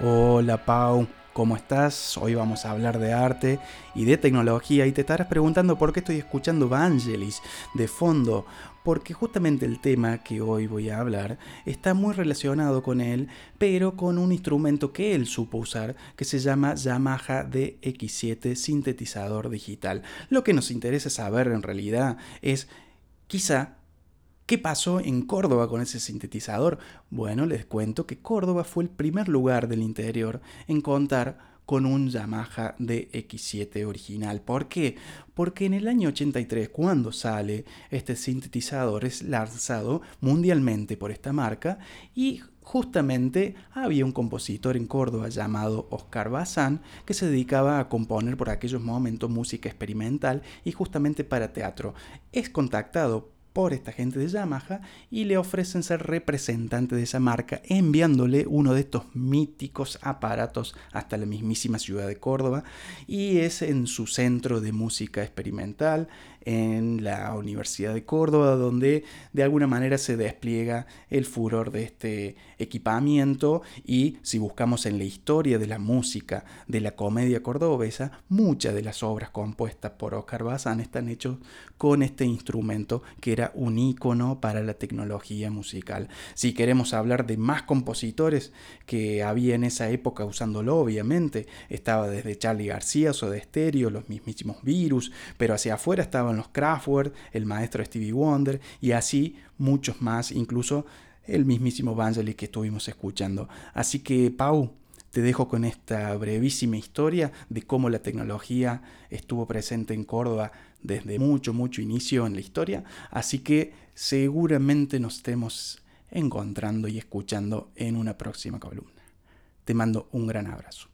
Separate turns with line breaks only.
Hola Pau, ¿cómo estás? Hoy vamos a hablar de arte y de tecnología y te estarás preguntando por qué estoy escuchando Vangelis de fondo, porque justamente el tema que hoy voy a hablar está muy relacionado con él, pero con un instrumento que él supo usar que se llama Yamaha DX7 sintetizador digital. Lo que nos interesa saber en realidad es quizá ¿Qué pasó en Córdoba con ese sintetizador? Bueno, les cuento que Córdoba fue el primer lugar del interior en contar con un Yamaha DX7 original. ¿Por qué? Porque en el año 83, cuando sale este sintetizador, es lanzado mundialmente por esta marca y justamente había un compositor en Córdoba llamado Oscar Bazán que se dedicaba a componer por aquellos momentos música experimental y justamente para teatro. Es contactado por esta gente de Yamaha y le ofrecen ser representante de esa marca enviándole uno de estos míticos aparatos hasta la mismísima ciudad de Córdoba. Y es en su centro de música experimental en la Universidad de Córdoba donde de alguna manera se despliega el furor de este equipamiento. Y si buscamos en la historia de la música de la comedia cordobesa muchas de las obras compuestas por Oscar Bazán están hechas con este instrumento que era un ícono para la tecnología musical. Si queremos hablar de más compositores que había en esa época usándolo, obviamente, estaba desde Charlie García, de Stereo, los mismísimos Virus, pero hacia afuera estaban los Kraftwerk, el maestro Stevie Wonder y así muchos más, incluso el mismísimo Vangelis que estuvimos escuchando. Así que, Pau, te dejo con esta brevísima historia de cómo la tecnología estuvo presente en Córdoba desde mucho, mucho inicio en la historia. Así que seguramente nos estemos encontrando y escuchando en una próxima columna. Te mando un gran abrazo.